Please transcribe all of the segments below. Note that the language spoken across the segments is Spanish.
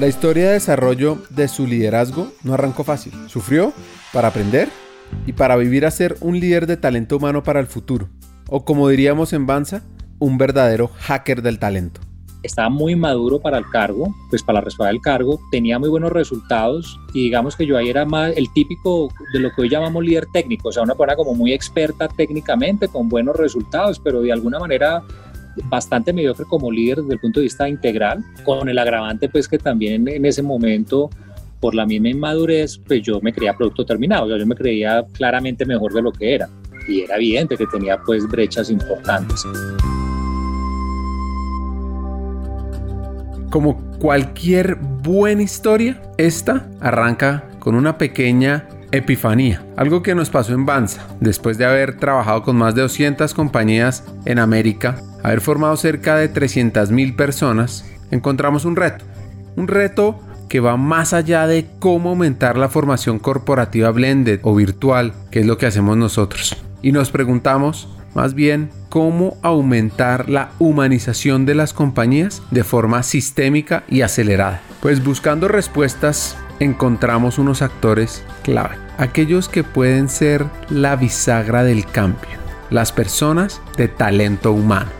La historia de desarrollo de su liderazgo no arrancó fácil. Sufrió para aprender y para vivir a ser un líder de talento humano para el futuro. O como diríamos en Banza, un verdadero hacker del talento estaba muy maduro para el cargo, pues para la responsabilidad del cargo, tenía muy buenos resultados y digamos que yo ahí era más el típico de lo que hoy llamamos líder técnico, o sea, una persona como muy experta técnicamente, con buenos resultados, pero de alguna manera bastante mediocre como líder desde el punto de vista integral, con el agravante pues que también en ese momento por la misma inmadurez pues yo me creía producto terminado, o sea, yo me creía claramente mejor de lo que era y era evidente que tenía pues brechas importantes. Como cualquier buena historia, esta arranca con una pequeña epifanía, algo que nos pasó en Banza, después de haber trabajado con más de 200 compañías en América, haber formado cerca de 300.000 personas, encontramos un reto, un reto que va más allá de cómo aumentar la formación corporativa blended o virtual, que es lo que hacemos nosotros. Y nos preguntamos, más bien, cómo aumentar la humanización de las compañías de forma sistémica y acelerada. Pues buscando respuestas encontramos unos actores clave, aquellos que pueden ser la bisagra del cambio, las personas de talento humano.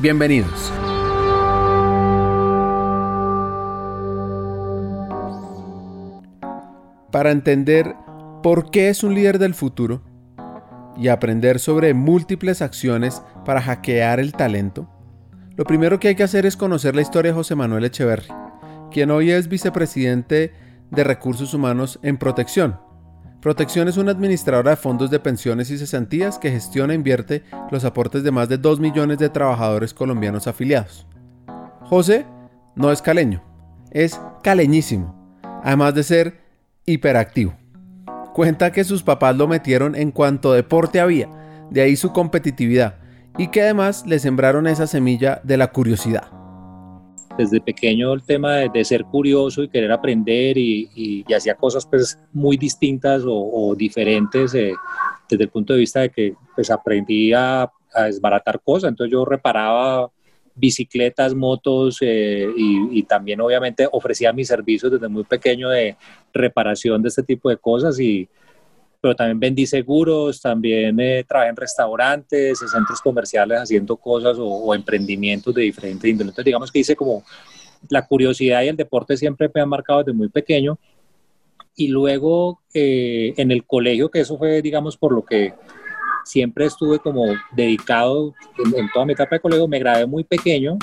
Bienvenidos. Para entender por qué es un líder del futuro y aprender sobre múltiples acciones para hackear el talento, lo primero que hay que hacer es conocer la historia de José Manuel Echeverry, quien hoy es vicepresidente de Recursos Humanos en Protección. Protección es una administradora de fondos de pensiones y cesantías que gestiona e invierte los aportes de más de 2 millones de trabajadores colombianos afiliados. José no es caleño, es caleñísimo, además de ser hiperactivo. Cuenta que sus papás lo metieron en cuanto deporte había, de ahí su competitividad, y que además le sembraron esa semilla de la curiosidad desde pequeño el tema de, ser curioso y querer aprender y, hacía cosas pues muy distintas o, diferentes eh, desde el punto de vista de que pues aprendí a, desbaratar cosas, entonces yo reparaba bicicletas, motos eh, y, también obviamente ofrecía mis servicios desde muy pequeño de reparación de este tipo de cosas y pero también vendí seguros, también eh, trabajé en restaurantes, en centros comerciales haciendo cosas o, emprendimientos de diferentes índoles. Entonces, digamos que hice como la curiosidad y el deporte siempre me han marcado desde muy pequeño. Y luego eh, en el colegio, que eso fue, digamos, por lo que siempre estuve como dedicado en, en toda mi etapa de colegio, me grabé muy pequeño.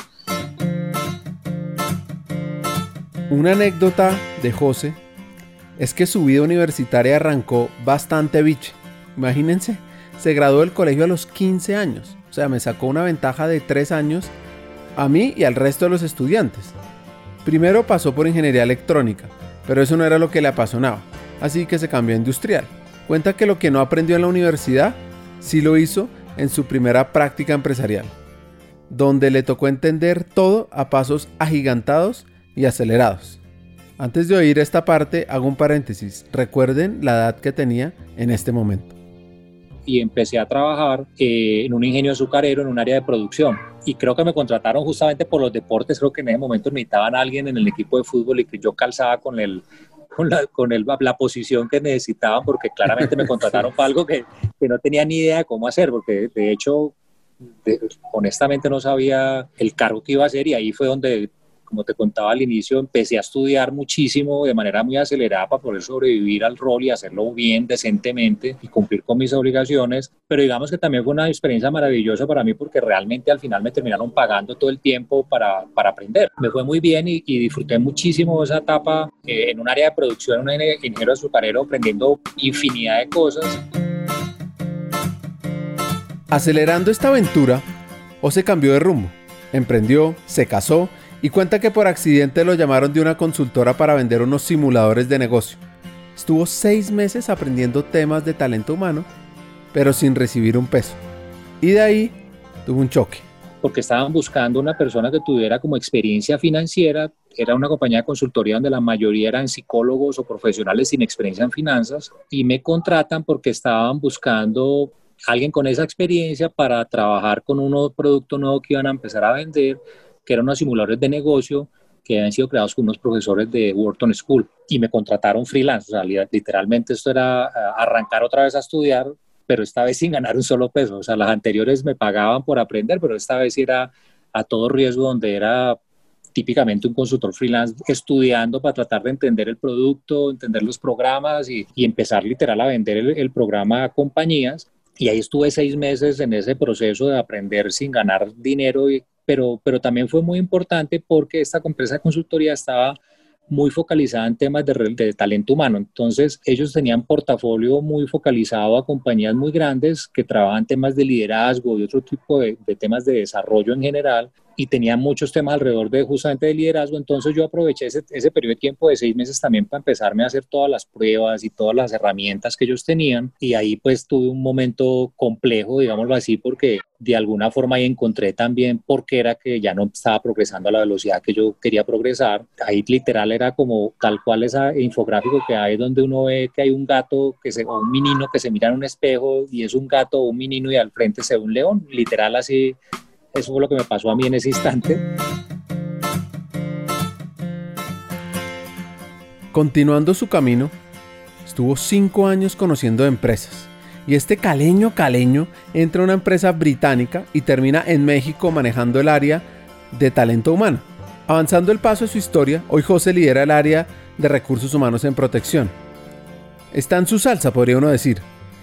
Una anécdota de José es que su vida universitaria arrancó bastante biche. Imagínense, se graduó del colegio a los 15 años. O sea, me sacó una ventaja de 3 años a mí y al resto de los estudiantes. Primero pasó por ingeniería electrónica, pero eso no era lo que le apasionaba, así que se cambió a industrial. Cuenta que lo que no aprendió en la universidad, sí lo hizo en su primera práctica empresarial, donde le tocó entender todo a pasos agigantados y acelerados. Antes de oír esta parte, hago un paréntesis. Recuerden la edad que tenía en este momento. Y empecé a trabajar eh, en un ingenio azucarero en un área de producción. Y creo que me contrataron justamente por los deportes. Creo que en ese momento necesitaban a alguien en el equipo de fútbol y que yo calzaba con el, con la, con el, la posición que necesitaban, porque claramente me contrataron para algo que, que, no tenía ni idea de cómo hacer, porque de hecho, honestamente no sabía el cargo que iba a hacer y ahí fue donde como te contaba al inicio, empecé a estudiar muchísimo de manera muy acelerada para poder sobrevivir al rol y hacerlo bien, decentemente y cumplir con mis obligaciones. Pero digamos que también fue una experiencia maravillosa para mí porque realmente al final me terminaron pagando todo el tiempo para, para aprender. Me fue muy bien y, disfruté muchísimo esa etapa eh, en un área de producción, un ingeniero azucarero, aprendiendo infinidad de cosas. Acelerando esta aventura, o se cambió de rumbo, emprendió, se casó y cuenta que por accidente lo llamaron de una consultora para vender unos simuladores de negocio. Estuvo seis meses aprendiendo temas de talento humano, pero sin recibir un peso. Y de ahí tuvo un choque. Porque estaban buscando una persona que tuviera como experiencia financiera. Era una compañía de consultoría donde la mayoría eran psicólogos o profesionales sin experiencia en finanzas. Y me contratan porque estaban buscando alguien con esa experiencia para trabajar con un producto nuevo que iban a empezar a vender que eran unos simuladores de negocio que habían sido creados por unos profesores de Wharton School y me contrataron freelance. O sea, literalmente esto era eh, arrancar otra vez a estudiar, pero esta vez sin ganar un solo peso. O sea, las anteriores me pagaban por aprender, pero esta vez era a todo riesgo donde era típicamente un consultor freelance estudiando para tratar de entender el producto, entender los programas y, empezar literal a vender el, el, programa a compañías. Y ahí estuve seis meses en ese proceso de aprender sin ganar dinero y pero, pero también fue muy importante porque esta empresa de consultoría estaba muy focalizada en temas de, talento humano. Entonces, ellos tenían portafolio muy focalizado a compañías muy grandes que trabajan temas de liderazgo y otro tipo de, de temas de desarrollo en general y tenía muchos temas alrededor de justamente de liderazgo, entonces yo aproveché ese, ese, periodo de tiempo de seis meses también para empezarme a hacer todas las pruebas y todas las herramientas que ellos tenían y ahí pues tuve un momento complejo, digámoslo así, porque de alguna forma ahí encontré también por qué era que ya no estaba progresando a la velocidad que yo quería progresar. Ahí literal era como tal cual ese infográfico que hay donde uno ve que hay un gato que se, o un menino que se mira en un espejo y es un gato o un menino y al frente se ve un león, literal así eso fue lo que me pasó a mí en ese instante. Continuando su camino, estuvo cinco años conociendo empresas. Y este caleño caleño entra a una empresa británica y termina en México manejando el área de talento humano. Avanzando el paso de su historia, hoy José lidera el área de recursos humanos en protección. Está en su salsa, podría uno decir.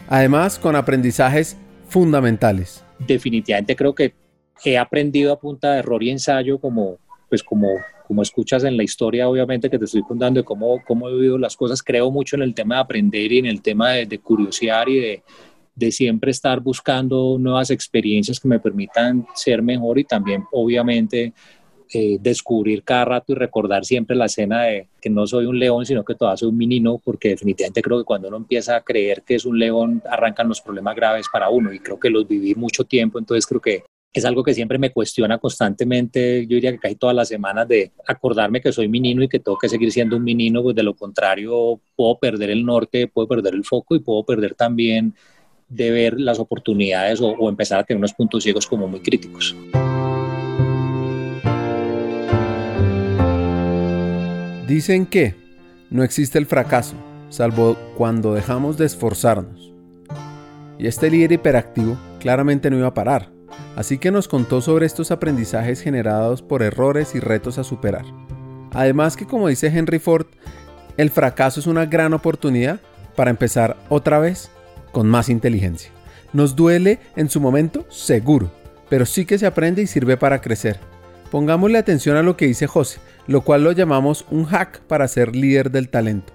Además, con aprendizajes fundamentales. Definitivamente creo que he aprendido a punta de error y ensayo, como, pues como, como escuchas en la historia, obviamente, que te estoy contando de cómo, cómo he vivido las cosas. Creo mucho en el tema de aprender y en el tema de, de curiosear y de, de siempre estar buscando nuevas experiencias que me permitan ser mejor y también, obviamente, eh, descubrir cada rato y recordar siempre la escena de que no soy un león, sino que todavía soy un menino, porque definitivamente creo que cuando uno empieza a creer que es un león, arrancan los problemas graves para uno y creo que los viví mucho tiempo, entonces creo que es algo que siempre me cuestiona constantemente, yo diría que casi todas las semanas, de acordarme que soy menino y que tengo que seguir siendo un menino, pues de lo contrario puedo perder el norte, puedo perder el foco y puedo perder también de ver las oportunidades o, o empezar a tener unos puntos ciegos como muy críticos. Dicen que no existe el fracaso, salvo cuando dejamos de esforzarnos. Y este líder hiperactivo claramente no iba a parar así que nos contó sobre estos aprendizajes generados por errores y retos a superar. Además que como dice Henry Ford, el fracaso es una gran oportunidad para empezar otra vez con más inteligencia. Nos duele en su momento, seguro, pero sí que se aprende y sirve para crecer. Pongámosle atención a lo que dice José, lo cual lo llamamos un hack para ser líder del talento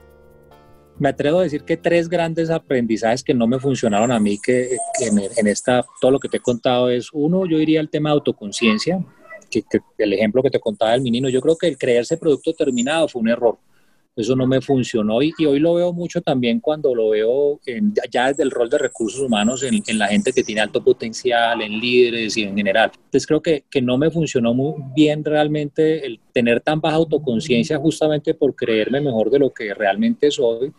me atrevo a decir que tres grandes aprendizajes que no me funcionaron a mí, que, en, esta, todo lo que te he contado es, uno, yo diría el tema de autoconciencia, que, el ejemplo que te contaba del menino, yo creo que el creerse producto terminado fue un error. Eso no me funcionó y, hoy lo veo mucho también cuando lo veo ya desde el rol de recursos humanos en, en, la gente que tiene alto potencial, en líderes y en general. Entonces creo que, que no me funcionó muy bien realmente el tener tan baja autoconciencia justamente por creerme mejor de lo que realmente soy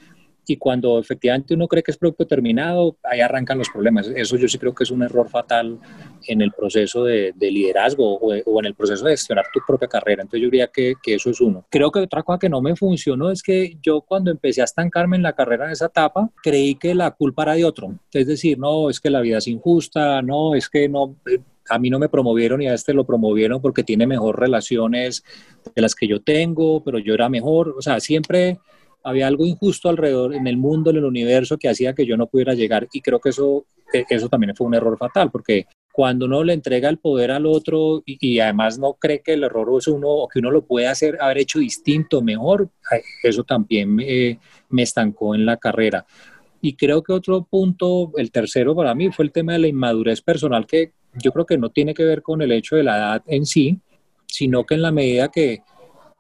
y cuando efectivamente uno cree que es producto terminado, ahí arrancan los problemas. Eso yo sí creo que es un error fatal en el proceso de, liderazgo o, o, en el proceso de gestionar tu propia carrera. Entonces yo diría que, que, eso es uno. Creo que otra cosa que no me funcionó es que yo cuando empecé a estancarme en la carrera en esa etapa, creí que la culpa era de otro. Es decir, no, es que la vida es injusta, no, es que no a mí no me promovieron y a este lo promovieron porque tiene mejor relaciones de las que yo tengo, pero yo era mejor. O sea, siempre había algo injusto alrededor en el mundo, en el universo, que hacía que yo no pudiera llegar. Y creo que eso, eso también fue un error fatal, porque cuando uno le entrega el poder al otro y, además no cree que el error es uno o que uno lo puede hacer, haber hecho distinto, mejor, eso también me, me estancó en la carrera. Y creo que otro punto, el tercero para mí, fue el tema de la inmadurez personal, que yo creo que no tiene que ver con el hecho de la edad en sí, sino que en la medida que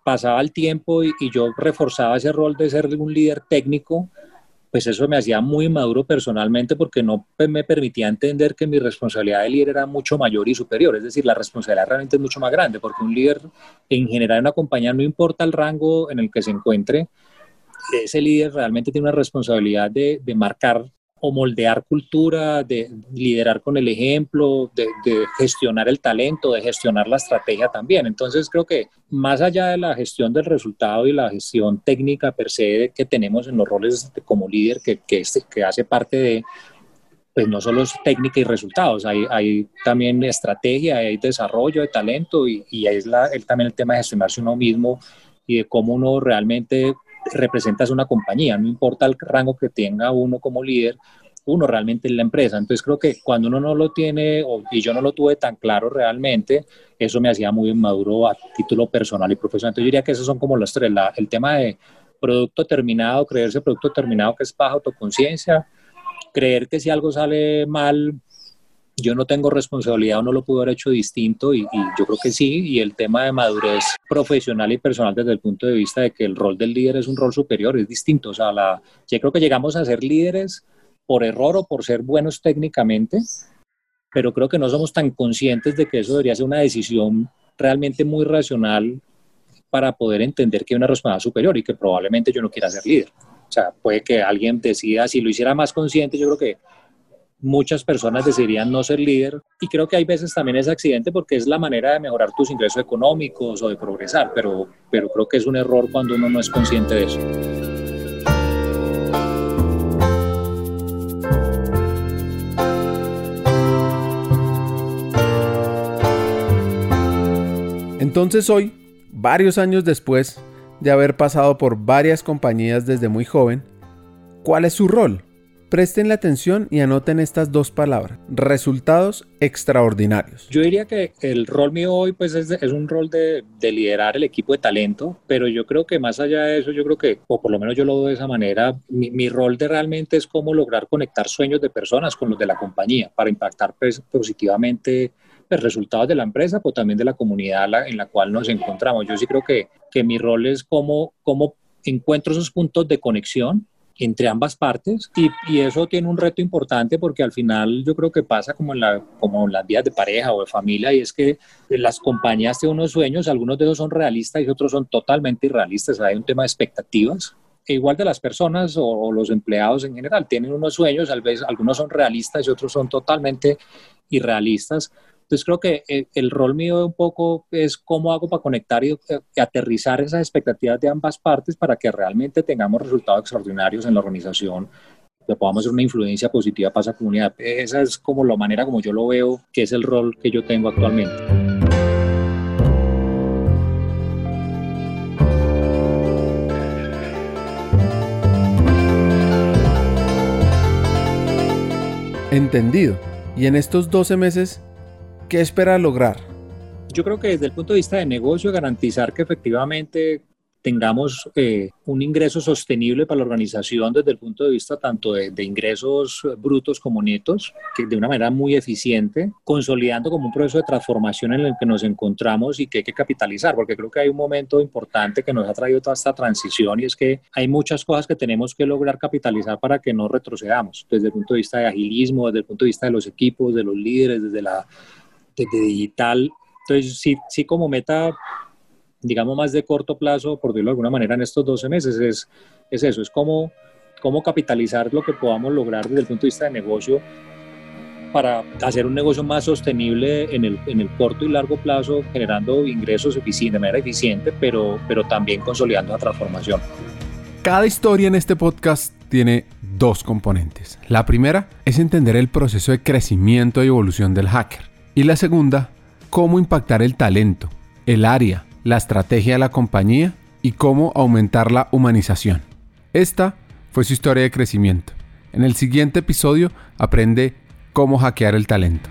pasaba el tiempo y, yo reforzaba ese rol de ser un líder técnico, pues eso me hacía muy maduro personalmente porque no me permitía entender que mi responsabilidad de líder era mucho mayor y superior. Es decir, la responsabilidad realmente es mucho más grande porque un líder en general en una compañía, no importa el rango en el que se encuentre, ese líder realmente tiene una responsabilidad de, marcar o moldear cultura, de liderar con el ejemplo, de, gestionar el talento, de gestionar la estrategia también. Entonces creo que más allá de la gestión del resultado y la gestión técnica per se que tenemos en los roles como líder, que, que, este, que hace parte de, pues no solo es técnica y resultados, hay, hay también estrategia, hay desarrollo de talento y, y ahí es la, el, también el tema de gestionarse uno mismo y de cómo uno realmente representas una compañía, no importa el rango que tenga uno como líder, uno realmente es la empresa. Entonces creo que cuando uno no lo tiene, y yo no lo tuve tan claro realmente, eso me hacía muy inmaduro a título personal y profesional. Entonces yo diría que esos son como los tres, el tema de producto terminado, creerse producto terminado que es baja autoconciencia, creer que si algo sale mal, yo no tengo responsabilidad o no lo pudo haber hecho distinto y, yo creo que sí, y el tema de madurez profesional y personal desde el punto de vista de que el rol del líder es un rol superior, es distinto, o sea, la, yo creo que llegamos a ser líderes por error o por ser buenos técnicamente, pero creo que no somos tan conscientes de que eso debería ser una decisión realmente muy racional para poder entender que hay una responsabilidad superior y que probablemente yo no quiera ser líder. O sea, puede que alguien decida, si lo hiciera más consciente, yo creo que muchas personas decidirían no ser líder y creo que hay veces también es accidente porque es la manera de mejorar tus ingresos económicos o de progresar, pero, pero creo que es un error cuando uno no es consciente de eso. Entonces hoy, varios años después de haber pasado por varias compañías desde muy joven, ¿cuál es su rol? Presten la atención y anoten estas dos palabras, resultados extraordinarios. Yo diría que el rol mío hoy pues es, un rol de, de, liderar el equipo de talento, pero yo creo que más allá de eso, yo creo que, o por lo menos yo lo veo de esa manera, mi, rol de realmente es cómo lograr conectar sueños de personas con los de la compañía para impactar pues, positivamente pues, resultados de la empresa, pero también de la comunidad en la cual nos encontramos. Yo sí creo que, que mi rol es cómo, cómo encuentro esos puntos de conexión entre ambas partes y, y, eso tiene un reto importante porque al final yo creo que pasa como en, la, como en las vías de pareja o de familia y es que las compañías tienen unos sueños, algunos de ellos son realistas y otros son totalmente irrealistas, hay un tema de expectativas. E igual de las personas o, o los empleados en general tienen unos sueños, tal vez algunos son realistas y otros son totalmente irrealistas entonces creo que eh, el, rol mío un poco es cómo hago para conectar y, eh, aterrizar esas expectativas de ambas partes para que realmente tengamos resultados extraordinarios en la organización que podamos hacer una influencia positiva para esa comunidad. Esa es como la manera como yo lo veo, que es el rol que yo tengo actualmente. Entendido. Y en estos 12 meses, ¿Qué espera lograr? Yo creo que desde el punto de vista de negocio, garantizar que efectivamente tengamos eh, un ingreso sostenible para la organización desde el punto de vista tanto de, ingresos brutos como netos, que de una manera muy eficiente, consolidando como un proceso de transformación en el que nos encontramos y que hay que capitalizar, porque creo que hay un momento importante que nos ha traído toda esta transición y es que hay muchas cosas que tenemos que lograr capitalizar para que no retrocedamos, desde el punto de vista de agilismo, desde el punto de vista de los equipos, de los líderes, desde la de digital. Entonces, sí, sí como meta, digamos, más de corto plazo, por decirlo de alguna manera, en estos 12 meses, es, es eso, es cómo, cómo capitalizar lo que podamos lograr desde el punto de vista de negocio para hacer un negocio más sostenible en el, en el corto y largo plazo, generando ingresos eficientes, de manera eficiente, pero, pero también consolidando la transformación. Cada historia en este podcast tiene dos componentes. La primera es entender el proceso de crecimiento y evolución del hacker. Y la segunda, cómo impactar el talento, el área, la estrategia de la compañía y cómo aumentar la humanización. Esta fue su historia de crecimiento. En el siguiente episodio aprende cómo hackear el talento.